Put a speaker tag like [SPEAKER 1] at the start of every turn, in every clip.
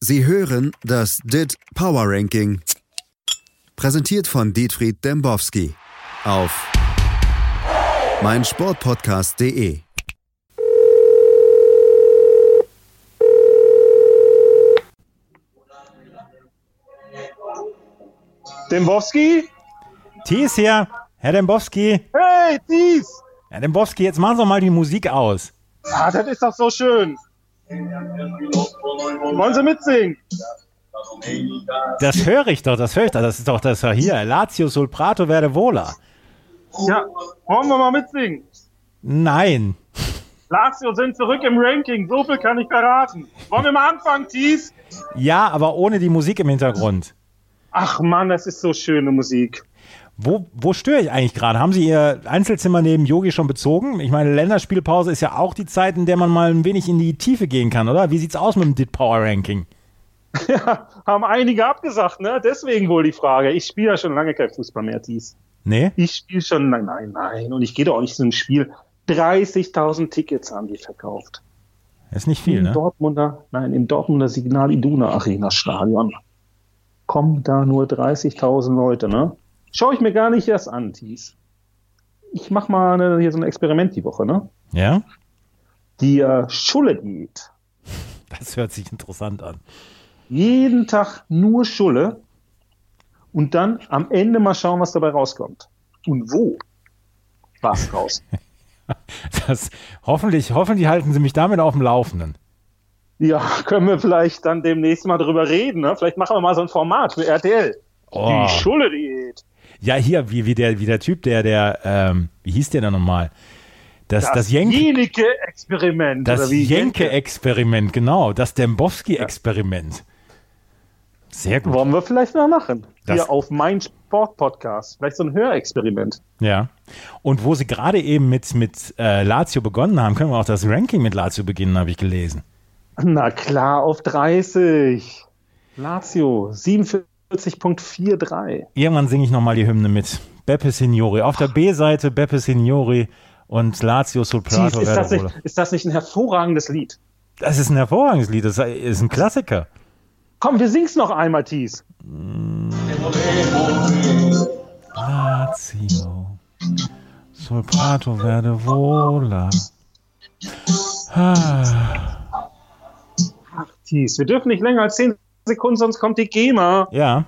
[SPEAKER 1] Sie hören das DIT Power Ranking. Präsentiert von Dietfried Dembowski auf meinsportpodcast.de.
[SPEAKER 2] Dembowski?
[SPEAKER 3] Thies hier, Herr Dembowski.
[SPEAKER 2] Hey, Thies!
[SPEAKER 3] Herr Dembowski, jetzt machen Sie doch mal die Musik aus.
[SPEAKER 2] Ah, das ist doch so schön. Wollen Sie mitsingen?
[SPEAKER 3] Das höre ich doch, das höre ich doch. Das ist doch das hier. Lazio sul Prato verde vola.
[SPEAKER 2] Ja, wollen wir mal mitsingen?
[SPEAKER 3] Nein.
[SPEAKER 2] Lazio sind zurück im Ranking, so viel kann ich verraten. Wollen wir mal anfangen, Thies?
[SPEAKER 3] Ja, aber ohne die Musik im Hintergrund.
[SPEAKER 2] Ach Mann, das ist so schöne Musik.
[SPEAKER 3] Wo, wo störe ich eigentlich gerade? Haben Sie Ihr Einzelzimmer neben Yogi schon bezogen? Ich meine, Länderspielpause ist ja auch die Zeit, in der man mal ein wenig in die Tiefe gehen kann, oder? Wie sieht's aus mit dem DIT Power Ranking?
[SPEAKER 2] Ja, haben einige abgesagt, ne? Deswegen wohl die Frage. Ich spiele ja schon lange kein Fußball mehr, Thies.
[SPEAKER 3] Nee?
[SPEAKER 2] Ich spiele schon, nein, nein, nein. Und ich gehe doch auch nicht zu einem Spiel. 30.000 Tickets haben die verkauft.
[SPEAKER 3] Ist nicht viel,
[SPEAKER 2] Im
[SPEAKER 3] ne?
[SPEAKER 2] Dortmunder, nein, im Dortmunder Signal Iduna Arena Stadion. Kommen da nur 30.000 Leute, ne? Schau ich mir gar nicht erst an, Thies. Ich mach mal eine, hier so ein Experiment die Woche, ne?
[SPEAKER 3] Ja?
[SPEAKER 2] Die äh, Schulle-Diät.
[SPEAKER 3] Das hört sich interessant an.
[SPEAKER 2] Jeden Tag nur Schulle und dann am Ende mal schauen, was dabei rauskommt. Und wo was raus.
[SPEAKER 3] Das, hoffentlich, hoffentlich halten Sie mich damit auf dem Laufenden.
[SPEAKER 2] Ja, können wir vielleicht dann demnächst mal drüber reden. Ne? Vielleicht machen wir mal so ein Format für RTL.
[SPEAKER 3] Oh.
[SPEAKER 2] Die Schulle-Diät.
[SPEAKER 3] Ja, hier, wie, wie, der, wie der Typ, der, der, ähm, wie hieß der denn nochmal? Das, das, das
[SPEAKER 2] oder wie?
[SPEAKER 3] Jenke-Experiment, genau. Das Dembowski-Experiment. Sehr gut.
[SPEAKER 2] Wollen wir vielleicht mal machen.
[SPEAKER 3] Das-
[SPEAKER 2] Hier auf mein Sport-Podcast. Vielleicht so ein Hörexperiment.
[SPEAKER 3] Ja. Und wo Sie gerade eben mit, mit äh, Lazio begonnen haben, können wir auch das Ranking mit Lazio beginnen, habe ich gelesen.
[SPEAKER 2] Na klar, auf 30. Lazio, 47.43.
[SPEAKER 3] Irgendwann singe ich nochmal die Hymne mit. Beppe Signori. Auf der B-Seite Beppe Signori und Lazio sul Prato
[SPEAKER 2] ist, das nicht, ist das nicht ein hervorragendes Lied?
[SPEAKER 3] Das ist ein hervorragendes Lied. Das ist ein Klassiker.
[SPEAKER 2] Komm, wir sing's noch einmal, Thies.
[SPEAKER 3] Lazio sul Prato Verde Vola. Ah.
[SPEAKER 2] Thies, wir dürfen nicht länger als 10 Sekunden, sonst kommt die GEMA.
[SPEAKER 3] Ja.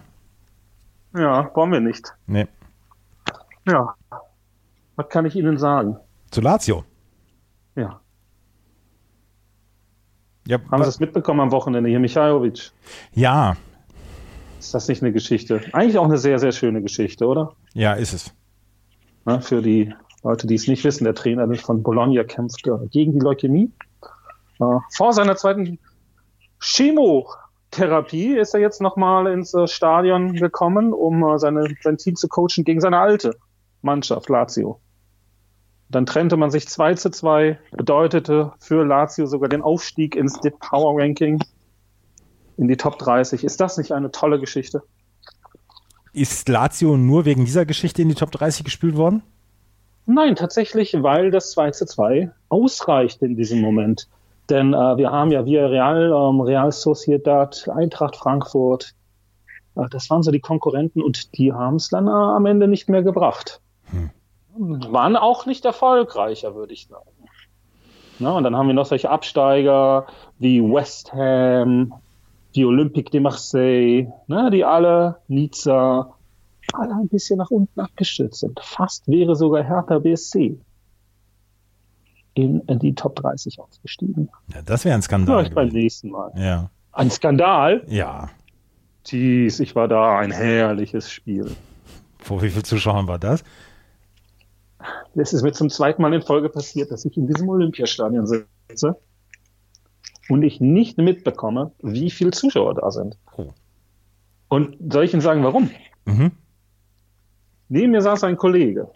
[SPEAKER 2] Ja, wollen wir nicht.
[SPEAKER 3] Nee.
[SPEAKER 2] Ja. Was kann ich Ihnen sagen?
[SPEAKER 3] Zu Lazio.
[SPEAKER 2] Ja.
[SPEAKER 3] Ja,
[SPEAKER 2] Haben Sie es mitbekommen am Wochenende hier, Michajlovic?
[SPEAKER 3] ja,
[SPEAKER 2] Ist das nicht eine Geschichte? Eigentlich auch eine sehr, sehr schöne Geschichte, oder?
[SPEAKER 3] ja, ist es.
[SPEAKER 2] Ja, für die Leute, die es nicht wissen, der Trainer von Bologna kämpft äh, gegen die Leukämie. Äh, vor seiner zweiten Chemotherapie ist er jetzt nochmal ins äh, Stadion gekommen, um äh, seine, sein Team zu coachen gegen seine alte Mannschaft, Lazio. Dann trennte man sich 2 zu 2, bedeutete für Lazio sogar den Aufstieg ins Power Ranking in die Top 30. Ist das nicht eine tolle Geschichte?
[SPEAKER 3] Ist Lazio nur wegen dieser Geschichte in die Top 30 gespielt worden?
[SPEAKER 2] Nein, tatsächlich, weil das 2 zu 2 ausreicht in diesem Moment. Denn äh, wir haben ja via Real, ähm, Real Sociedad, Eintracht Frankfurt, äh, das waren so die Konkurrenten und die haben es dann äh, am Ende nicht mehr gebracht. Waren auch nicht erfolgreicher, würde ich sagen. Na, und dann haben wir noch solche Absteiger wie West Ham, die Olympique de Marseille, ne, die alle, Nizza, alle ein bisschen nach unten abgestürzt sind. Fast wäre sogar Hertha BSC in, in die Top 30 ausgestiegen.
[SPEAKER 3] Ja, das wäre ein Skandal.
[SPEAKER 2] Vielleicht beim nächsten Mal.
[SPEAKER 3] Ja.
[SPEAKER 2] Ein Skandal?
[SPEAKER 3] Ja.
[SPEAKER 2] Jeez, ich war da. Ein herrliches Spiel.
[SPEAKER 3] Vor wie viel Zuschauern war das?
[SPEAKER 2] Es ist mir zum zweiten Mal in Folge passiert, dass ich in diesem Olympiastadion sitze und ich nicht mitbekomme, wie viele Zuschauer da sind.
[SPEAKER 3] Oh.
[SPEAKER 2] Und soll ich Ihnen sagen, warum?
[SPEAKER 3] Mhm.
[SPEAKER 2] Neben mir saß ein Kollege.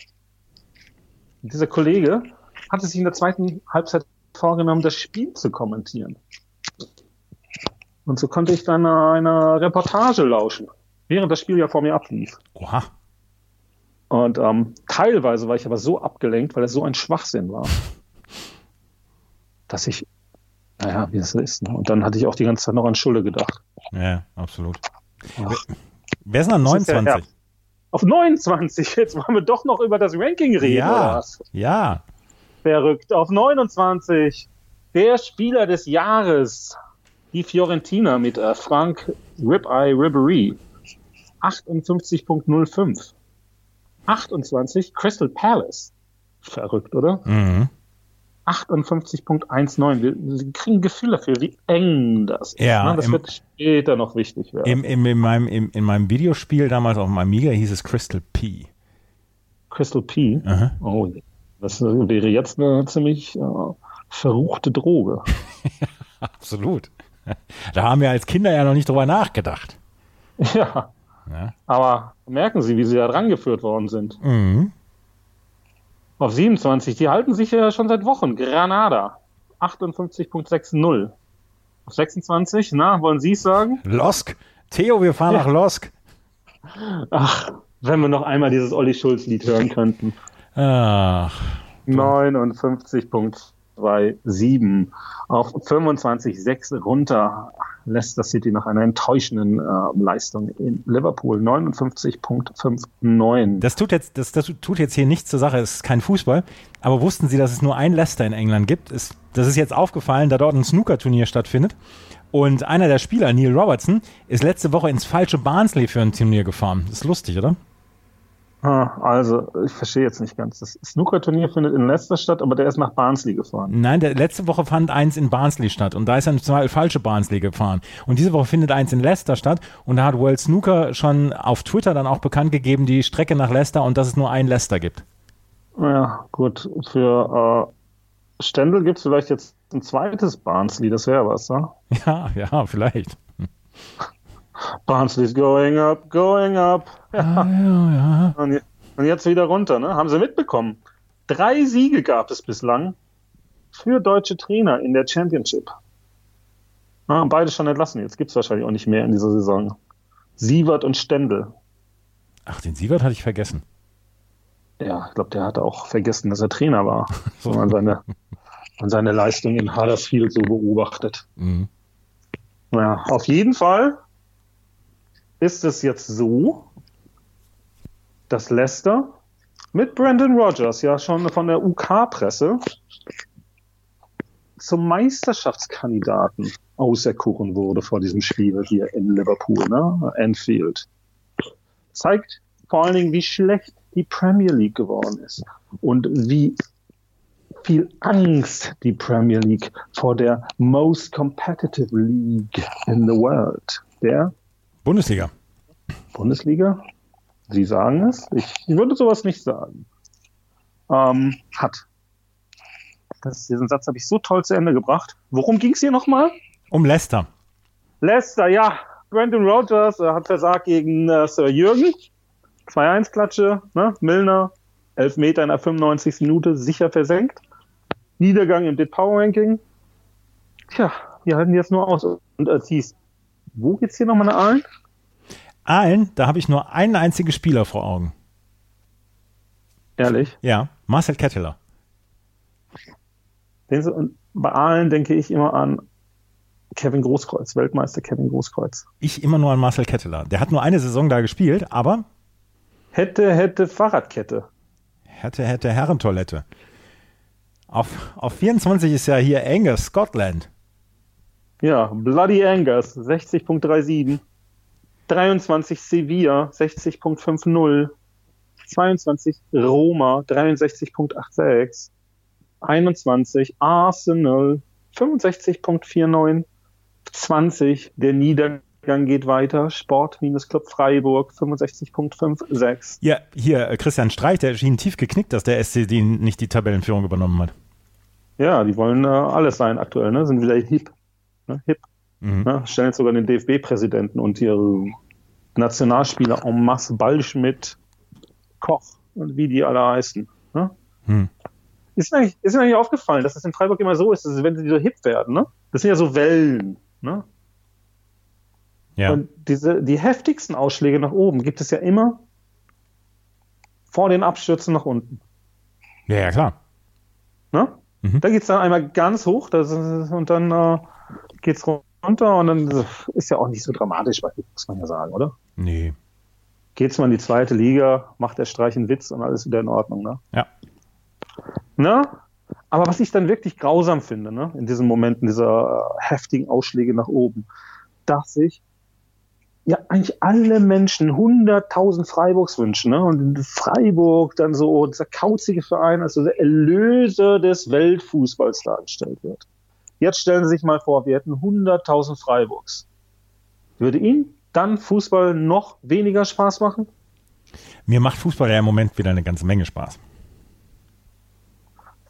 [SPEAKER 2] Und dieser Kollege hatte sich in der zweiten Halbzeit vorgenommen, das Spiel zu kommentieren. Und so konnte ich dann einer Reportage lauschen, während das Spiel ja vor mir ablief.
[SPEAKER 3] Oha.
[SPEAKER 2] Und ähm, teilweise war ich aber so abgelenkt, weil es so ein Schwachsinn war, dass ich naja, wie es so ist. Ne? Und dann hatte ich auch die ganze Zeit noch an Schule gedacht.
[SPEAKER 3] Ja, absolut. Wer, wer ist denn an 29?
[SPEAKER 2] Auf 29, jetzt wollen wir doch noch über das Ranking reden.
[SPEAKER 3] Ja, ja.
[SPEAKER 2] Verrückt. Auf 29, der Spieler des Jahres, die Fiorentina mit äh, Frank Ribeye Ribery. 58.05. 28, Crystal Palace. Verrückt, oder?
[SPEAKER 3] Mhm.
[SPEAKER 2] 58.19. Wir, wir kriegen ein Gefühl dafür, wie eng das ist.
[SPEAKER 3] Ja,
[SPEAKER 2] ne? Das
[SPEAKER 3] im-
[SPEAKER 2] wird später noch wichtig werden.
[SPEAKER 3] Im, im, in, meinem, im, in meinem Videospiel damals auf dem Amiga hieß es Crystal P.
[SPEAKER 2] Crystal P.
[SPEAKER 3] Aha.
[SPEAKER 2] Oh, das wäre jetzt eine ziemlich äh, verruchte Droge.
[SPEAKER 3] Absolut. Da haben wir als Kinder ja noch nicht drüber nachgedacht.
[SPEAKER 2] Ja.
[SPEAKER 3] Ja.
[SPEAKER 2] Aber merken Sie, wie Sie da drangeführt worden sind.
[SPEAKER 3] Mhm.
[SPEAKER 2] Auf 27, die halten sich ja schon seit Wochen. Granada. 58.60. Auf 26, na, wollen Sie es sagen?
[SPEAKER 3] Losk. Theo, wir fahren nach Losk.
[SPEAKER 2] Ach, wenn wir noch einmal dieses Olli Schulz-Lied hören könnten.
[SPEAKER 3] Ach,
[SPEAKER 2] 59.27 auf 25,6 runter. Leicester City nach einer enttäuschenden äh, Leistung in Liverpool 59.59.
[SPEAKER 3] das tut jetzt, das, das tut jetzt hier nichts zur Sache. Es ist kein Fußball. Aber wussten Sie, dass es nur ein Leicester in England gibt? Es, das ist jetzt aufgefallen, da dort ein Snooker-Turnier stattfindet. Und einer der Spieler, Neil Robertson, ist letzte Woche ins falsche Barnsley für ein Turnier gefahren. Das ist lustig, oder?
[SPEAKER 2] Ah, Also, ich verstehe jetzt nicht ganz. Das Snooker-Turnier findet in Leicester statt, aber der ist nach Barnsley gefahren.
[SPEAKER 3] Nein, der, letzte Woche fand eins in Barnsley statt und da ist er zwar falsche Barnsley gefahren. Und diese Woche findet eins in Leicester statt und da hat World Snooker schon auf Twitter dann auch bekannt gegeben, die Strecke nach Leicester und dass es nur ein Leicester gibt.
[SPEAKER 2] Ja, gut. Für äh, Stendel gibt es vielleicht jetzt ein zweites Barnsley, das wäre was, ne?
[SPEAKER 3] Ja, ja, vielleicht.
[SPEAKER 2] Barnsley's going up, going up.
[SPEAKER 3] Ja, ja.
[SPEAKER 2] Und, je- und jetzt wieder runter, ne? Haben Sie mitbekommen? Drei Siege gab es bislang für deutsche Trainer in der Championship. Ah, beide schon entlassen. Jetzt gibt es wahrscheinlich auch nicht mehr in dieser Saison. Sievert und Stendel.
[SPEAKER 3] Ach, den Sievert hatte ich vergessen.
[SPEAKER 2] Ja, ich glaube, der hatte auch vergessen, dass er Trainer war,
[SPEAKER 3] So.
[SPEAKER 2] wenn man seine, man seine Leistung in Huddersfield so beobachtet.
[SPEAKER 3] Mhm.
[SPEAKER 2] Ja, auf jeden Fall ist es jetzt so, dass Leicester mit Brandon Rogers ja schon von der UK-Presse zum Meisterschaftskandidaten auserkoren wurde vor diesem Spiel hier in Liverpool, ne? Anfield. Zeigt vor allen Dingen, wie schlecht die Premier League geworden ist und wie viel Angst die Premier League vor der most competitive league in the world, der
[SPEAKER 3] Bundesliga.
[SPEAKER 2] Bundesliga. Sie sagen es. Ich würde sowas nicht sagen. Ähm, hat. Das, diesen Satz habe ich so toll zu Ende gebracht. Worum ging es hier nochmal?
[SPEAKER 3] Um Leicester.
[SPEAKER 2] Leicester, ja. Brandon Rogers äh, hat versagt gegen äh, Sir Jürgen. 2-1-Klatsche, ne? Milner, 11 Meter in der 95. Minute, sicher versenkt. Niedergang im Dit Power Ranking. Tja, wir halten jetzt nur aus. Und Thies, wo geht's hier nochmal nach Aalen?
[SPEAKER 3] Aalen, da habe ich nur einen einzigen Spieler vor Augen.
[SPEAKER 2] Ehrlich?
[SPEAKER 3] Ja, Marcel Ketteler.
[SPEAKER 2] So, und bei Aalen denke ich immer an Kevin Großkreuz, Weltmeister Kevin Großkreuz.
[SPEAKER 3] Ich immer nur an Marcel Ketteler. Der hat nur eine Saison da gespielt, aber
[SPEAKER 2] Hätte, hätte Fahrradkette.
[SPEAKER 3] hätte, hätte Herrentoilette. Auf, auf 24 ist ja hier Angus, Scotland.
[SPEAKER 2] Ja, Bloody Angus, 60.37. 23 Sevilla, 60.50. 22 Roma, 63.86. 21 Arsenal, 65.49. 20 der Niedergang geht weiter. Sport-Club Freiburg, 65.56.
[SPEAKER 3] Ja, hier, äh, Christian Streich, der schien tief geknickt, dass der SC die nicht die Tabellenführung übernommen hat.
[SPEAKER 2] Ja, die wollen äh, alles sein aktuell, ne? Sind wieder hip. Ne? Hip.
[SPEAKER 3] Mhm.
[SPEAKER 2] Ne? Stellen jetzt sogar den DFB-Präsidenten und ihre Nationalspieler en masse Ballschmidt, Koch und wie die alle heißen. Ne?
[SPEAKER 3] Hm.
[SPEAKER 2] Ist, mir eigentlich, ist mir eigentlich aufgefallen, dass es in Freiburg immer so ist, dass wenn sie so hip werden, ne? Das sind ja so Wellen, ne?
[SPEAKER 3] Ja.
[SPEAKER 2] Und diese, die heftigsten Ausschläge nach oben gibt es ja immer vor den Abstürzen nach unten.
[SPEAKER 3] ja, ja, klar.
[SPEAKER 2] Ne? Mhm. Da geht es dann einmal ganz hoch das und dann äh, geht es runter und dann ist ja auch nicht so dramatisch, muss man ja sagen, oder?
[SPEAKER 3] Nee.
[SPEAKER 2] Geht's mal in die zweite Liga, macht der Streich einen Witz und alles wieder in Ordnung, ne?
[SPEAKER 3] Ja.
[SPEAKER 2] Ne? Aber was ich dann wirklich grausam finde, ne, in diesen Momenten dieser äh, heftigen Ausschläge nach oben, dass sich ja eigentlich alle Menschen 100.000 Freiburgs wünschen. Ne? Und in Freiburg dann so dieser kauzige Verein als so der Erlöser des Weltfußballs dargestellt wird. Jetzt stellen Sie sich mal vor, wir hätten 100.000 Freiburgs. Würde Ihnen dann Fußball noch weniger Spaß machen?
[SPEAKER 3] Mir macht Fußball ja im Moment wieder eine ganze Menge Spaß.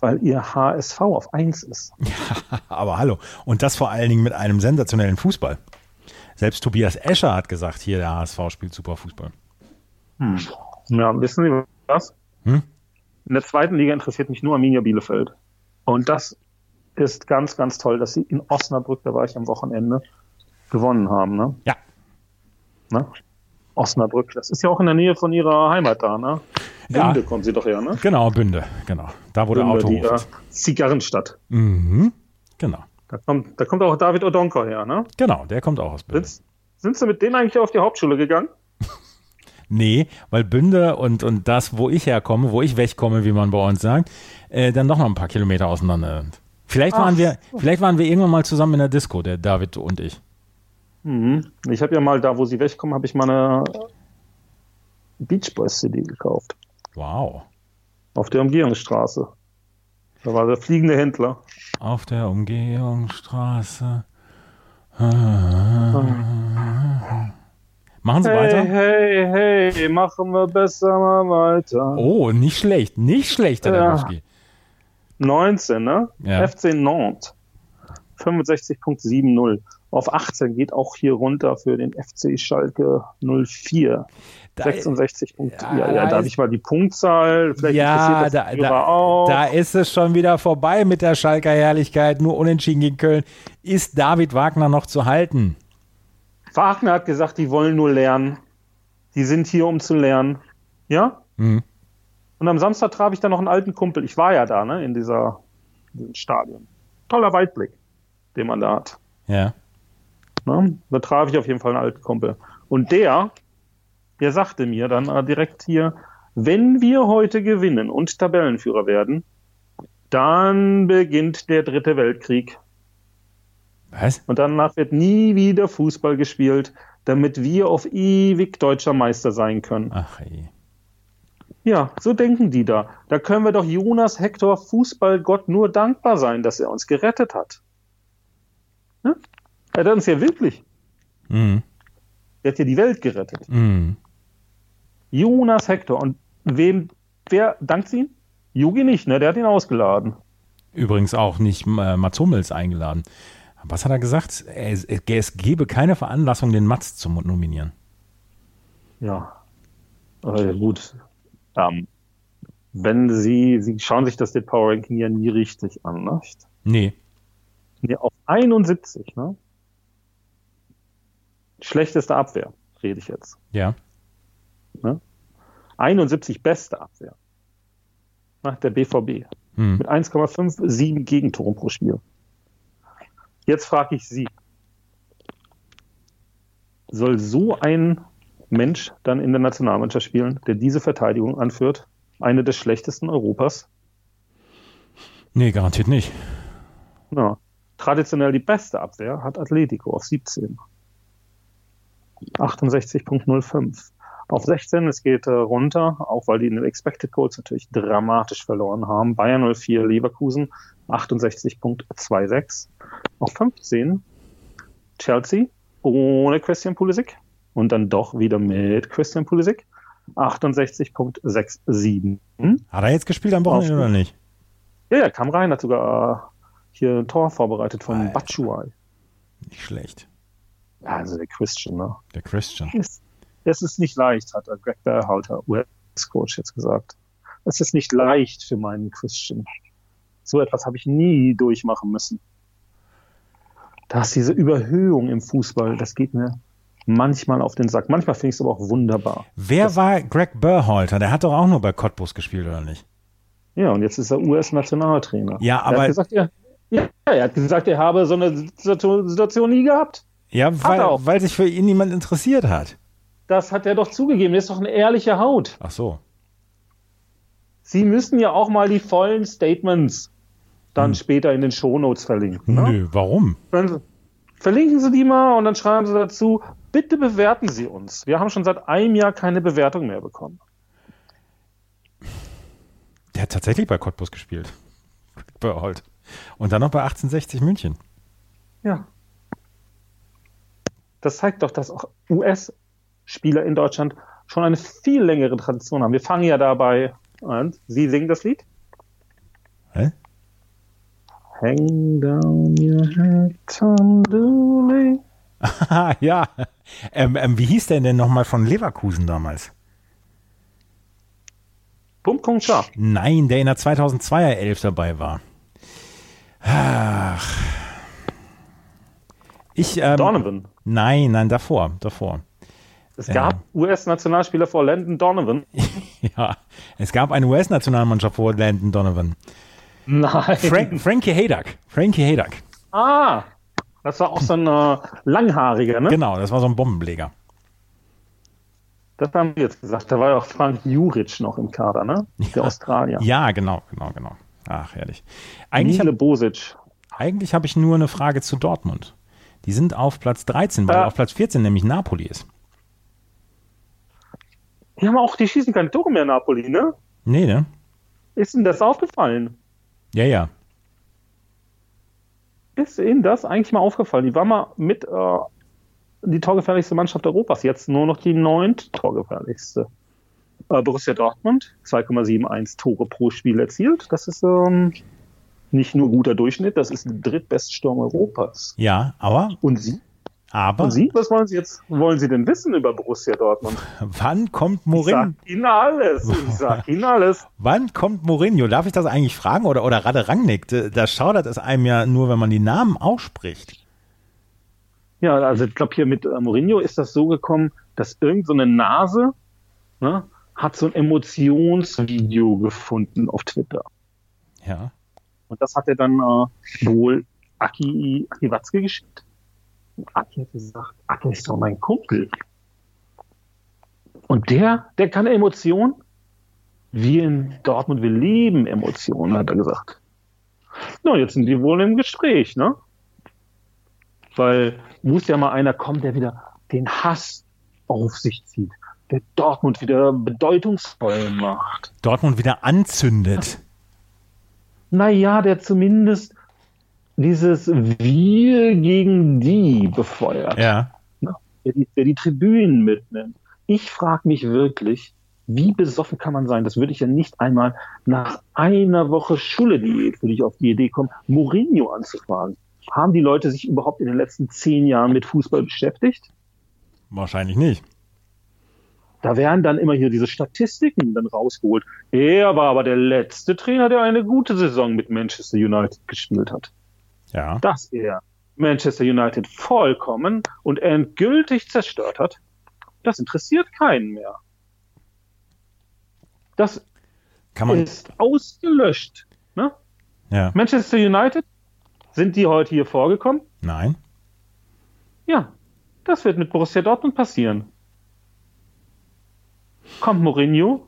[SPEAKER 2] Weil Ihr HSV auf 1 ist.
[SPEAKER 3] Ja, aber hallo. Und das vor allen Dingen mit einem sensationellen Fußball. Selbst Tobias Escher hat gesagt, hier der HSV spielt super Fußball.
[SPEAKER 2] Hm. Ja, wissen Sie was? Hm? In der zweiten Liga interessiert mich nur Arminia Bielefeld. Und das ist ganz, ganz toll, dass sie in Osnabrück, da war ich am Wochenende, gewonnen haben. Ne?
[SPEAKER 3] Ja.
[SPEAKER 2] Ne? Osnabrück, das ist ja auch in der Nähe von ihrer Heimat da, ne?
[SPEAKER 3] Ja.
[SPEAKER 2] Bünde kommen sie doch her, ne?
[SPEAKER 3] Genau, Bünde, genau. Da wo der Autohof
[SPEAKER 2] die, ist. Zigarrenstadt.
[SPEAKER 3] Mhm. Genau.
[SPEAKER 2] Da kommt, da kommt auch David Odonko her, ne?
[SPEAKER 3] Genau, der kommt auch aus Bünde.
[SPEAKER 2] Sind, sind Sie mit dem eigentlich auf die Hauptschule gegangen?
[SPEAKER 3] nee, weil Bünde und, und das, wo ich herkomme, wo ich wegkomme, wie man bei uns sagt, äh, dann noch ein paar Kilometer auseinander sind. Vielleicht waren wir, vielleicht waren wir irgendwann mal zusammen in der Disco, der David und ich.
[SPEAKER 2] Mhm. Ich habe ja mal da, wo sie wegkommen, habe ich mal eine Beach Boys CD gekauft.
[SPEAKER 3] Wow.
[SPEAKER 2] Auf der Umgehungsstraße. Da war der fliegende Händler.
[SPEAKER 3] Auf der Umgehungsstraße. Machen Sie
[SPEAKER 2] hey,
[SPEAKER 3] weiter.
[SPEAKER 2] Hey, hey, machen wir besser mal weiter.
[SPEAKER 3] Oh, nicht schlecht, nicht schlecht, der ja.
[SPEAKER 2] 19, ne? Ja. FC Nantes. 65.70. Auf 18 geht auch hier runter für den FC Schalke 04. Da, 66 Punkte. Ja, ja, da habe ich mal die Punktzahl.
[SPEAKER 3] Vielleicht ja, da, da, da ist es schon wieder vorbei mit der Schalker Herrlichkeit. Nur unentschieden gegen Köln. Ist David Wagner noch zu halten?
[SPEAKER 2] Wagner hat gesagt, die wollen nur lernen. Die sind hier, um zu lernen. Ja? Mhm. Und am Samstag traf ich dann noch einen alten Kumpel. Ich war ja da, ne, in dieser, in diesem Stadion. Toller Weitblick, den man da hat.
[SPEAKER 3] Ja.
[SPEAKER 2] Ne? Da traf ich auf jeden Fall einen alten Kumpel. Und der, der sagte mir dann äh, direkt hier, wenn wir heute gewinnen und Tabellenführer werden, dann beginnt der dritte Weltkrieg.
[SPEAKER 3] Was?
[SPEAKER 2] Und danach wird nie wieder Fußball gespielt, damit wir auf ewig deutscher Meister sein können.
[SPEAKER 3] Ach ey.
[SPEAKER 2] Ja, so denken die da. Da können wir doch Jonas Hector Fußballgott nur dankbar sein, dass er uns gerettet hat. Ja? Er hat uns ja wirklich. Mhm. Er hat ja die Welt gerettet.
[SPEAKER 3] Mhm.
[SPEAKER 2] Jonas Hector. Und wem, wer dankt ihn? Jugi nicht, ne? Der hat ihn ausgeladen.
[SPEAKER 3] Übrigens auch nicht äh, Mats Hummels eingeladen. Was hat er gesagt? Es, es gebe keine Veranlassung, den Mats zu nominieren.
[SPEAKER 2] Ja. Äh, gut. Ähm, wenn Sie, Sie schauen sich das den Power Ranking ja nie richtig an, ne?
[SPEAKER 3] Nee.
[SPEAKER 2] Nee, auf 71, ne? Schlechteste Abwehr, rede ich jetzt.
[SPEAKER 3] Ja.
[SPEAKER 2] Ne? 71 beste Abwehr. Nach der BVB. Hm. Mit 1,57 Gegentoren pro Spiel. Jetzt frage ich Sie. Soll so ein Mensch dann in der Nationalmannschaft spielen, der diese Verteidigung anführt? Eine der schlechtesten Europas?
[SPEAKER 3] Nee, garantiert nicht.
[SPEAKER 2] Ja. Traditionell die beste Abwehr hat Atletico auf 17. 68.05. Auf 16, es geht äh, runter, auch weil die in den Expected Goals natürlich dramatisch verloren haben. Bayern 04, Leverkusen 68.26. Auf 15, Chelsea ohne Christian Pulisic und dann doch wieder mit Christian Pulisic 68.67.
[SPEAKER 3] Hat er jetzt gespielt am Wochenende oder nicht?
[SPEAKER 2] Ja, er kam rein, hat sogar äh, hier ein Tor vorbereitet von Batshuayi.
[SPEAKER 3] Nicht schlecht.
[SPEAKER 2] Ja, also der Christian, ne?
[SPEAKER 3] Der Christian.
[SPEAKER 2] Es, es ist nicht leicht, hat Greg Berhalter, US-Coach, jetzt gesagt. Es ist nicht leicht für meinen Christian. So etwas habe ich nie durchmachen müssen. Das diese Überhöhung im Fußball, das geht mir manchmal auf den Sack. Manchmal finde ich es aber auch wunderbar.
[SPEAKER 3] Wer
[SPEAKER 2] das
[SPEAKER 3] war Greg Berhalter? Der hat doch auch nur bei Cottbus gespielt, oder nicht?
[SPEAKER 2] Ja, und jetzt ist er US-Nationaltrainer.
[SPEAKER 3] Ja,
[SPEAKER 2] Er
[SPEAKER 3] aber
[SPEAKER 2] hat gesagt, er, ja, er hat gesagt, er habe so eine Situation, nie gehabt.
[SPEAKER 3] ja, weil,
[SPEAKER 2] er
[SPEAKER 3] weil sich für ihn niemand interessiert hat.
[SPEAKER 2] Das hat er doch zugegeben. Das ist doch eine ehrliche Haut.
[SPEAKER 3] Ach so.
[SPEAKER 2] Sie müssen ja auch mal die vollen Statements dann später in den Shownotes verlinken. Ne?
[SPEAKER 3] Nö, warum?
[SPEAKER 2] Verlinken Sie die mal und dann schreiben Sie dazu, bitte bewerten Sie uns. Wir haben schon seit einem Jahr keine Bewertung mehr bekommen.
[SPEAKER 3] Der hat tatsächlich bei Cottbus gespielt. Bei Holt. Und dann noch bei 1860 München.
[SPEAKER 2] Ja. Das zeigt doch, dass auch US-Spieler in Deutschland schon eine viel längere Tradition haben. Wir fangen ja dabei an. Sie singen das Lied?
[SPEAKER 3] Hä?
[SPEAKER 2] Hang down your head, Tom Dooley.
[SPEAKER 3] Ja. Ähm, ähm, wie hieß der denn nochmal von Leverkusen damals?
[SPEAKER 2] Punkt, scharf.
[SPEAKER 3] Nein, der in der 2002er Elf dabei war. Ach. Ich, ähm,
[SPEAKER 2] Donovan.
[SPEAKER 3] Nein, nein, davor, davor.
[SPEAKER 2] Es gab US-Nationalspieler vor Landon Donovan.
[SPEAKER 3] Ja, es gab eine US-Nationalmannschaft vor Landon Donovan.
[SPEAKER 2] Nein.
[SPEAKER 3] Frank, Frankie Haydock. Frankie Haydock.
[SPEAKER 2] Ah, das war auch so ein äh, langhaariger, ne?
[SPEAKER 3] Genau, das war so ein Bombenleger.
[SPEAKER 2] Das haben wir jetzt gesagt. Da war ja auch Frank Juric noch im Kader, ne? Der Australier.
[SPEAKER 3] Ja, genau, genau, genau. Ach, herrlich. Eigentlich
[SPEAKER 2] Nile
[SPEAKER 3] habe
[SPEAKER 2] Bosic.
[SPEAKER 3] eigentlich hab ich nur eine Frage zu Dortmund. Die sind auf Platz 13, weil
[SPEAKER 2] Ja.
[SPEAKER 3] auf Platz 14 nämlich Napoli ist.
[SPEAKER 2] Die haben auch, die schießen keine Tore mehr, Napoli, ne?
[SPEAKER 3] Nee, ne?
[SPEAKER 2] Ist Ihnen das aufgefallen?
[SPEAKER 3] Ja, ja.
[SPEAKER 2] Ist Ihnen das eigentlich mal aufgefallen? Die war mal mit äh, die torgefährlichste Mannschaft Europas. Jetzt nur noch die neunt torgefährlichste. Äh, Borussia Dortmund, 2,71 Tore pro Spiel erzielt. Das ist ähm, nicht nur guter Durchschnitt, das ist der drittbeste Sturm Europas.
[SPEAKER 3] Ja, aber,
[SPEAKER 2] Und Sie?
[SPEAKER 3] Aber,
[SPEAKER 2] Und Sie? Was wollen Sie jetzt? Wollen Sie denn wissen über Borussia Dortmund?
[SPEAKER 3] wann kommt
[SPEAKER 2] Ich
[SPEAKER 3] Mourinho?
[SPEAKER 2] sag Ihnen alles. Ich sag Ihnen alles.
[SPEAKER 3] Wann kommt Mourinho? Darf ich das eigentlich fragen? Oder, oder Rade Rangnick? Da schaudert es einem ja nur, wenn man die Namen ausspricht.
[SPEAKER 2] Ja, also ich glaube hier mit äh, Mourinho ist das so gekommen, dass irgend so eine Nase ne, hat so ein Emotionsvideo gefunden auf Twitter.
[SPEAKER 3] Ja.
[SPEAKER 2] Und das hat er dann äh, wohl Aki, Aki Watzke geschickt. Und Aki hat gesagt, Aki ist doch mein Kumpel. Und der, der kann Emotionen. Wir in Dortmund, wir lieben Emotionen, hat er gesagt. Na, jetzt sind die wohl im Gespräch, ne? Weil muss ja mal einer kommen, der wieder den Hass auf sich zieht, der Dortmund wieder bedeutungsvoll macht.
[SPEAKER 3] Dortmund wieder anzündet.
[SPEAKER 2] Naja, der zumindest dieses Wir gegen die befeuert,
[SPEAKER 3] Ja.
[SPEAKER 2] ne? der, die, der die Tribünen mitnimmt. Ich frage mich wirklich, wie besoffen kann man sein? Das würde ich ja nicht einmal nach einer Woche Schulle-Diät, würde ich auf die Idee kommen, Mourinho anzufragen. Haben die Leute sich überhaupt in den letzten zehn Jahren mit Fußball beschäftigt?
[SPEAKER 3] Wahrscheinlich nicht.
[SPEAKER 2] Da werden dann immer hier diese Statistiken dann rausgeholt. Er war aber der letzte Trainer, der eine gute Saison mit Manchester United gespielt hat.
[SPEAKER 3] Ja.
[SPEAKER 2] Dass er Manchester United vollkommen und endgültig zerstört hat, das interessiert keinen mehr. Das ist ausgelöscht. Ne?
[SPEAKER 3] Ja.
[SPEAKER 2] Manchester United, sind die heute hier vorgekommen?
[SPEAKER 3] Nein.
[SPEAKER 2] Ja, das wird mit Borussia Dortmund passieren. Kommt Mourinho,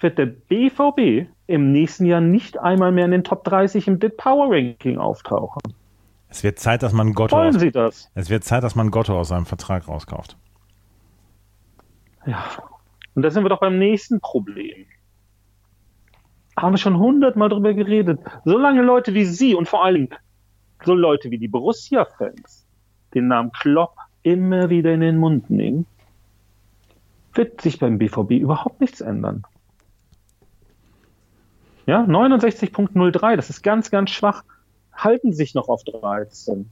[SPEAKER 2] wird der BVB im nächsten Jahr nicht einmal mehr in den Top 30 im DIT Power Ranking auftauchen.
[SPEAKER 3] Es wird Zeit, dass man Gotto
[SPEAKER 2] Wollen
[SPEAKER 3] aus,
[SPEAKER 2] Sie das?
[SPEAKER 3] es wird Zeit, dass man Gotto aus seinem Vertrag rauskauft.
[SPEAKER 2] Ja. Und da sind wir doch beim nächsten Problem. Haben wir schon hundertmal drüber geredet. Solange Leute wie Sie und vor allem so Leute wie die Borussia-Fans den Namen Klopp immer wieder in den Mund nehmen, wird sich beim BVB überhaupt nichts ändern. Ja, 69.03, das ist ganz, ganz schwach. Halten sich noch auf 13.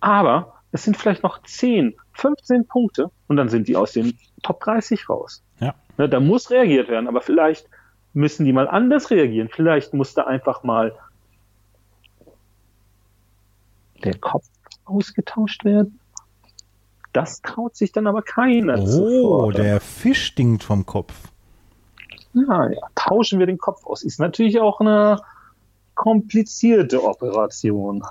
[SPEAKER 2] Aber es sind vielleicht noch 10, 15 Punkte und dann sind die aus den Top 30 raus.
[SPEAKER 3] Ja.
[SPEAKER 2] Ne, da muss reagiert werden, aber vielleicht müssen die mal anders reagieren. Vielleicht muss da einfach mal der Kopf ausgetauscht werden. Das traut sich dann aber keiner.
[SPEAKER 3] Oh, der Fisch stinkt vom Kopf.
[SPEAKER 2] Naja, tauschen wir den Kopf aus. Ist natürlich auch eine komplizierte Operation.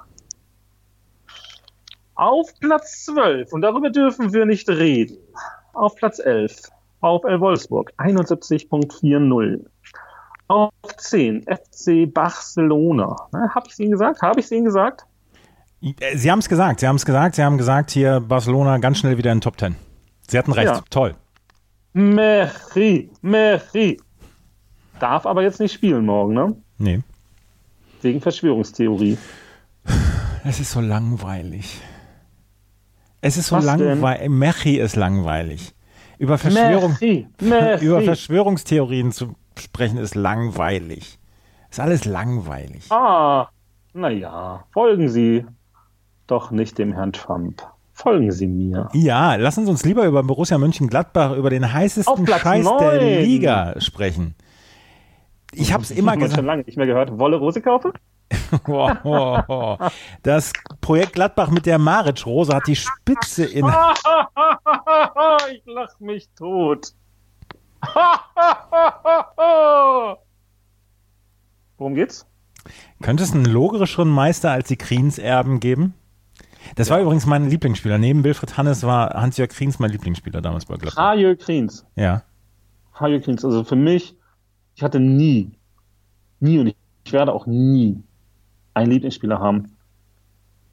[SPEAKER 2] Auf Platz 12, und darüber dürfen wir nicht reden, auf Platz 11, VfL Wolfsburg, 71.40. Auf 10, FC Barcelona. Habe ich es Ihnen gesagt? Habe ich es Ihnen gesagt?
[SPEAKER 3] Äh, Sie haben es gesagt, Sie haben es gesagt, Sie haben gesagt, hier Barcelona ganz schnell wieder in Top 10. Sie hatten recht, ja. toll.
[SPEAKER 2] Merci, merci. Darf aber jetzt nicht spielen morgen, ne?
[SPEAKER 3] Nee.
[SPEAKER 2] Wegen Verschwörungstheorie.
[SPEAKER 3] Es ist so langweilig. Es ist so langweilig. Mechi ist langweilig. Über, Verschwörung, Merci. Merci. über Verschwörungstheorien zu sprechen ist langweilig. Ist alles langweilig.
[SPEAKER 2] Ah, naja, folgen Sie doch nicht dem Herrn Trump. Folgen Sie mir.
[SPEAKER 3] Ja, lassen Sie uns lieber über Borussia Mönchengladbach, über den heißesten Scheiß 9. der Liga sprechen. Ich habe es immer gesagt. Ich
[SPEAKER 2] schon lange nicht mehr gehört. Wolle Rose kaufen?
[SPEAKER 3] das Projekt Gladbach mit der Maric-Rose hat die Spitze in.
[SPEAKER 2] ich lach mich tot. Worum geht's?
[SPEAKER 3] Könnte es einen logerischeren Meister als die Kriens-Erben geben? Das ja. war übrigens mein Lieblingsspieler. Neben Wilfried Hannes war Hans-Jörg Kriens mein Lieblingsspieler damals bei Gladbach.
[SPEAKER 2] Hans-Jörg Kriens.
[SPEAKER 3] Ja.
[SPEAKER 2] Hans-Jörg Kriens. Also für mich, ich hatte nie, nie und ich werde auch nie einen Lieblingsspieler haben.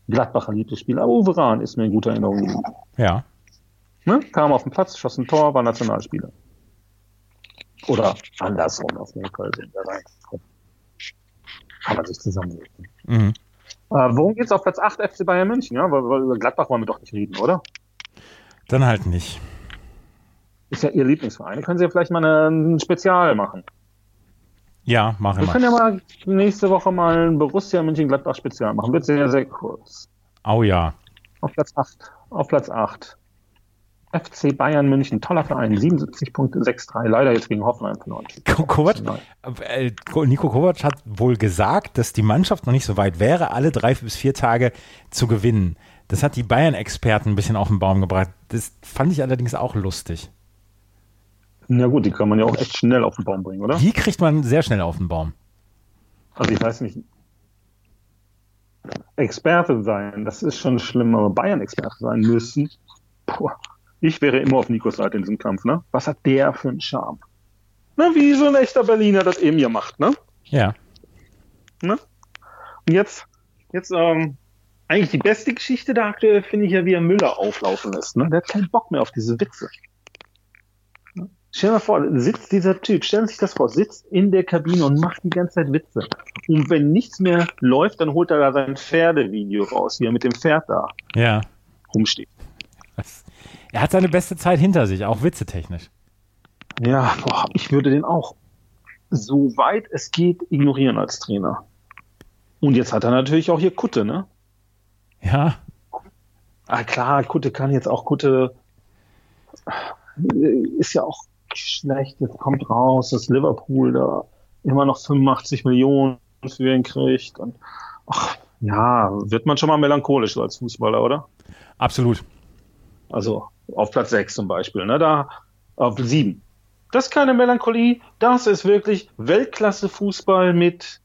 [SPEAKER 2] Gladbacher Lieblingsspieler. Aber Uwe Rahn ist mir in guter Erinnerung.
[SPEAKER 3] Ja.
[SPEAKER 2] Ne? Kam auf den Platz, schoss ein Tor, war Nationalspieler. Oder andersrum auf jeden Fall sind wir rein. Kann man sich zusammenlegen. Mhm. Äh, worum geht's auf Platz 8 FC Bayern München? Ja? Weil, weil über Gladbach wollen wir doch nicht reden, oder?
[SPEAKER 3] Dann halt nicht.
[SPEAKER 2] Ist ja Ihr Lieblingsverein. Können Sie ja vielleicht mal ein Spezial machen.
[SPEAKER 3] Ja, machen wir.
[SPEAKER 2] Wir können ja mal nächste Woche mal ein Borussia München-Gladbach Spezial machen. Wird sehr, sehr kurz.
[SPEAKER 3] Oh ja.
[SPEAKER 2] Auf Platz 8. Auf Platz 8. FC Bayern München, toller Verein, 77.63, leider jetzt gegen Hoffenheim verloren.
[SPEAKER 3] Kovac, äh, Nico Kovac hat wohl gesagt, dass die Mannschaft noch nicht so weit wäre, alle drei bis vier Tage zu gewinnen. Das hat die Bayern-Experten ein bisschen auf den Baum gebracht. Das fand ich allerdings auch lustig.
[SPEAKER 2] Ja gut, die kann man ja auch echt schnell auf den Baum bringen, oder?
[SPEAKER 3] Die kriegt man sehr schnell auf den Baum.
[SPEAKER 2] Also ich weiß nicht, Experte sein, das ist schon schlimm, aber Bayern-Experte sein müssen. Boah, ich wäre immer auf Nikos Seite in diesem Kampf, ne? Was hat der für einen Charme? Na, wie so ein echter Berliner das eben hier macht, ne?
[SPEAKER 3] Ja.
[SPEAKER 2] Ne? Und jetzt, jetzt, ähm, eigentlich die beste Geschichte da aktuell finde ich ja, wie er Müller auflaufen lässt, ne? Der hat keinen Bock mehr auf diese Witze. Stell dir mal vor, sitzt dieser Typ, stellen Sie sich das vor, sitzt in der Kabine und macht die ganze Zeit Witze. Und wenn nichts mehr läuft, dann holt er da sein Pferdevideo raus, wie er mit dem Pferd da
[SPEAKER 3] ja.
[SPEAKER 2] rumsteht.
[SPEAKER 3] Er hat seine beste Zeit hinter sich, auch witzetechnisch.
[SPEAKER 2] Ja, boah, ich würde den auch so weit es geht ignorieren als Trainer. Und jetzt hat er natürlich auch hier Kutte, ne?
[SPEAKER 3] Ja.
[SPEAKER 2] Ah, klar, Kutte kann jetzt auch Kutte ist ja auch schlecht, jetzt kommt raus, dass Liverpool da immer noch 85 Millionen für ihn kriegt. Und ach, ja, wird man schon mal melancholisch als Fußballer, oder?
[SPEAKER 3] Absolut.
[SPEAKER 2] Also auf Platz 6 zum Beispiel, ne? Da auf 7. Das ist keine Melancholie, das ist wirklich Weltklasse-Fußball mit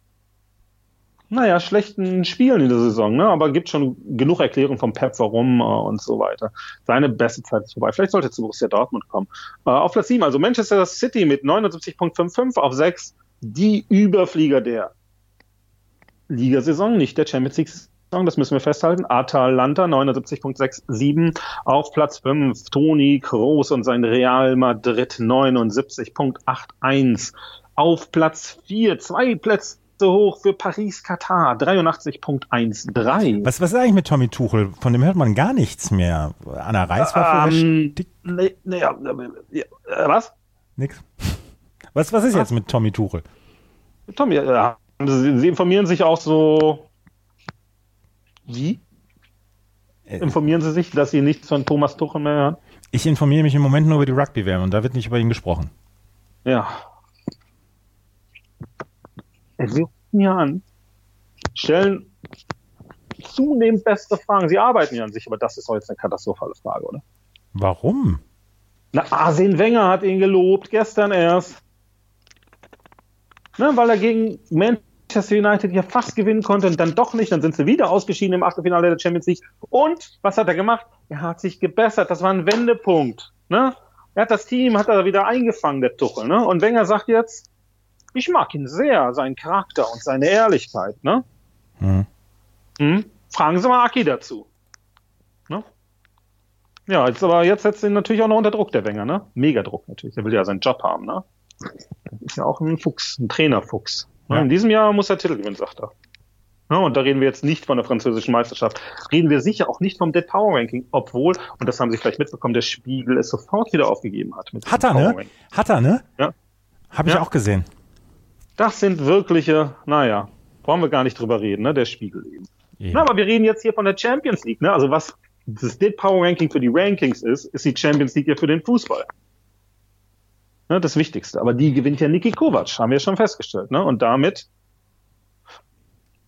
[SPEAKER 2] naja, schlechten Spielen in der Saison, ne? aber gibt schon genug Erklärungen vom Pep, warum äh, und so weiter. Seine beste Zeit ist vorbei. Vielleicht sollte zu Borussia Dortmund kommen. Äh, auf Platz 7, also Manchester City mit 79.55 auf 6, die Überflieger der Ligasaison, nicht der Champions League Saison, das müssen wir festhalten. Atalanta 79.67 auf Platz 5, Toni Kroos und sein Real Madrid 79.81 auf Platz 4, zwei Plätze so hoch für Paris-Katar, 83.13.
[SPEAKER 3] Was, was ist eigentlich mit Tommy Tuchel? Von dem hört man gar nichts mehr. Anna Reis war ähm,
[SPEAKER 2] nee, nee, ja, ja, was?
[SPEAKER 3] Nix. Was, was ist was? jetzt mit Tommy Tuchel?
[SPEAKER 2] Tommy, ja, Sie, Sie informieren sich auch so. Wie? Äh, informieren Sie sich, dass Sie nichts von Thomas Tuchel mehr hören?
[SPEAKER 3] Ich informiere mich im Moment nur über die Rugby-WM und da wird nicht über ihn gesprochen.
[SPEAKER 2] Ja, Sie rufen hier an, stellen zunehmend beste Fragen. Sie arbeiten ja an sich, aber das ist doch jetzt eine katastrophale Frage, oder?
[SPEAKER 3] Warum?
[SPEAKER 2] Na, Arsene Wenger hat ihn gelobt, gestern erst. ne, weil er gegen Manchester United hier fast gewinnen konnte und dann doch nicht. Dann sind sie wieder ausgeschieden im Achtelfinale der Champions League. Und was hat er gemacht? Er hat sich gebessert. Das war ein Wendepunkt. Ne? Er hat das Team, hat er wieder eingefangen, der Tuchel. Ne? Und Wenger sagt jetzt, ich mag ihn sehr, seinen Charakter und seine Ehrlichkeit. Ne?
[SPEAKER 3] Hm.
[SPEAKER 2] Hm? Fragen Sie mal Aki dazu. Ne? Ja, jetzt aber jetzt setzt ihn natürlich auch noch unter Druck, der Wenger, ne? Mega Druck natürlich. Er will ja seinen Job haben, ne? Ist ja auch ein Fuchs, ein Trainerfuchs. Ne?
[SPEAKER 3] Ja.
[SPEAKER 2] In diesem Jahr muss er Titel gewinnen, sagt er. Ja, und da reden wir jetzt nicht von der französischen Meisterschaft. Reden wir sicher auch nicht vom Dead Power Ranking, obwohl, und das haben Sie vielleicht mitbekommen, der Spiegel es sofort wieder aufgegeben hat. Mit
[SPEAKER 3] Hat er, ne? Hat er, ne?
[SPEAKER 2] Ja.
[SPEAKER 3] Habe ich
[SPEAKER 2] Ja.
[SPEAKER 3] auch gesehen.
[SPEAKER 2] Das sind wirkliche, naja, brauchen wir gar nicht drüber reden, ne? Der Spiegel eben.
[SPEAKER 3] Ja.
[SPEAKER 2] Na, aber wir reden jetzt hier von der Champions League, ne? Also was das Dead Power Ranking für die Rankings ist, ist die Champions League ja für den Fußball. Ne, das Wichtigste. Aber die gewinnt ja Niki Kovac, haben wir schon festgestellt, ne? Und damit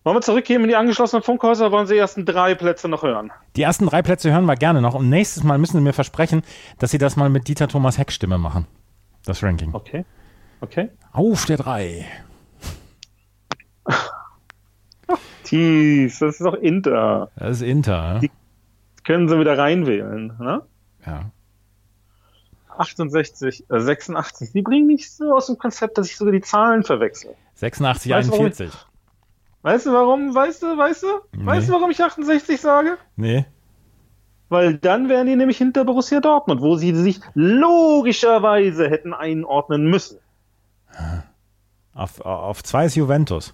[SPEAKER 2] wollen wir zurückgehen in die angeschlossenen Funkhäuser, wollen Sie die ersten drei Plätze noch hören?
[SPEAKER 3] Die ersten drei Plätze hören wir gerne noch. Und nächstes Mal müssen Sie mir versprechen, dass Sie das mal mit Dieter Thomas Heck Stimme machen. Das Ranking.
[SPEAKER 2] Okay. Okay.
[SPEAKER 3] Auf der drei.
[SPEAKER 2] Tief, das ist doch Inter.
[SPEAKER 3] Das ist Inter.
[SPEAKER 2] Die- Können Sie wieder reinwählen, ne?
[SPEAKER 3] Ja.
[SPEAKER 2] 68, äh, 86. Die bringen mich so aus dem Konzept, dass ich sogar die Zahlen verwechsel.
[SPEAKER 3] 86,
[SPEAKER 2] Weißt du, warum
[SPEAKER 3] 41.
[SPEAKER 2] Weißt du warum? Weißt du, weißt du? Weißt du, warum ich 68 sage?
[SPEAKER 3] Nee.
[SPEAKER 2] Weil dann wären die nämlich hinter Borussia Dortmund, wo sie sich logischerweise hätten einordnen müssen.
[SPEAKER 3] Auf, auf zwei ist Juventus.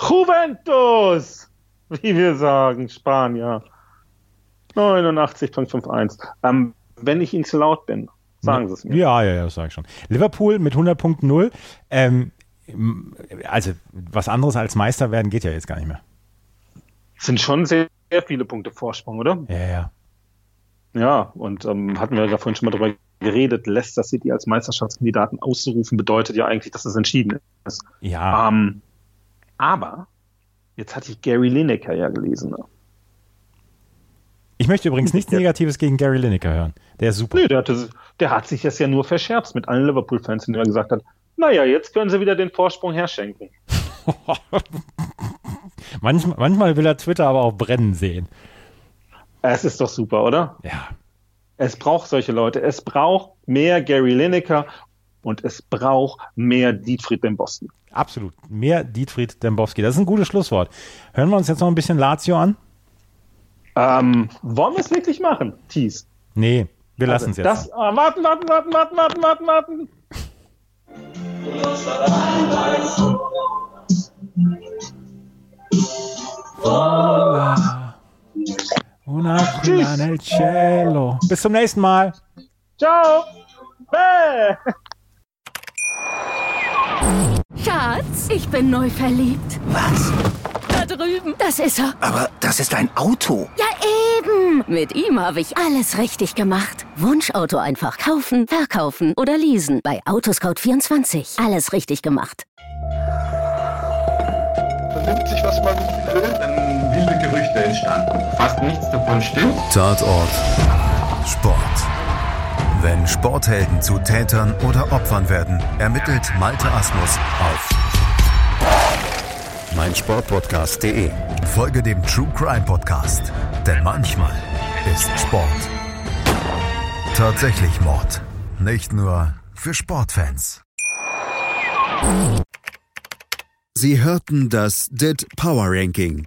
[SPEAKER 2] Juventus! Wie wir sagen, Spanier. 89.51. Ähm, wenn ich Ihnen zu laut bin, sagen Sie es mir.
[SPEAKER 3] Ja, ja, ja, das sage ich schon. Liverpool mit 100.0. Ähm, also, was anderes als Meister werden geht ja jetzt gar nicht mehr.
[SPEAKER 2] sind schon sehr, sehr viele Punkte Vorsprung, oder?
[SPEAKER 3] Ja, ja.
[SPEAKER 2] Ja, und ähm, hatten wir ja vorhin schon mal drüber geredet, Leicester City als Meisterschaftskandidaten auszurufen, bedeutet ja eigentlich, dass es entschieden ist.
[SPEAKER 3] Ja,
[SPEAKER 2] Ähm, aber jetzt hatte ich Gary Lineker ja gelesen. Ne?
[SPEAKER 3] ich möchte übrigens nichts Negatives gegen Gary Lineker hören. Der ist super.
[SPEAKER 2] Nee, der, hatte, der hat sich das ja nur verscherzt mit allen Liverpool-Fans, indem er gesagt hat, naja, jetzt können sie wieder den Vorsprung herschenken.
[SPEAKER 3] manchmal, manchmal will er Twitter aber auch brennen sehen.
[SPEAKER 2] Es ist doch super, oder?
[SPEAKER 3] Ja.
[SPEAKER 2] Es braucht solche Leute. Es braucht mehr Gary Lineker und es braucht mehr Dietfried Dembowski.
[SPEAKER 3] Absolut. Mehr Dietfried Dembowski. Das ist ein gutes Schlusswort. Hören wir uns jetzt noch ein bisschen Lazio an?
[SPEAKER 2] Ähm, wollen wir es wirklich machen, Thies?
[SPEAKER 3] Nee, wir lassen es jetzt.
[SPEAKER 2] Das, ah, warten, warten, warten, warten, warten, warten, warten.
[SPEAKER 3] Una culla nel cielo. Bis zum nächsten Mal.
[SPEAKER 2] Ciao. Bäh.
[SPEAKER 4] Schatz, ich bin neu verliebt.
[SPEAKER 5] Was?
[SPEAKER 4] Da drüben. Das ist er.
[SPEAKER 5] Aber das ist ein Auto.
[SPEAKER 4] Ja, eben. Mit ihm habe ich alles richtig gemacht. Wunschauto einfach kaufen, verkaufen oder leasen. Bei Autoscout24. Alles richtig gemacht.
[SPEAKER 6] vernimmt sich, was man will, entstanden. Fast nichts davon stimmt.
[SPEAKER 1] Tatort Sport. Wenn Sporthelden zu Tätern oder Opfern werden, ermittelt Malte Asmus auf meinsportpodcast.de. Folge dem True Crime Podcast, denn manchmal ist Sport tatsächlich Mord. Nicht nur für Sportfans. Sie hörten das DIT Power Ranking.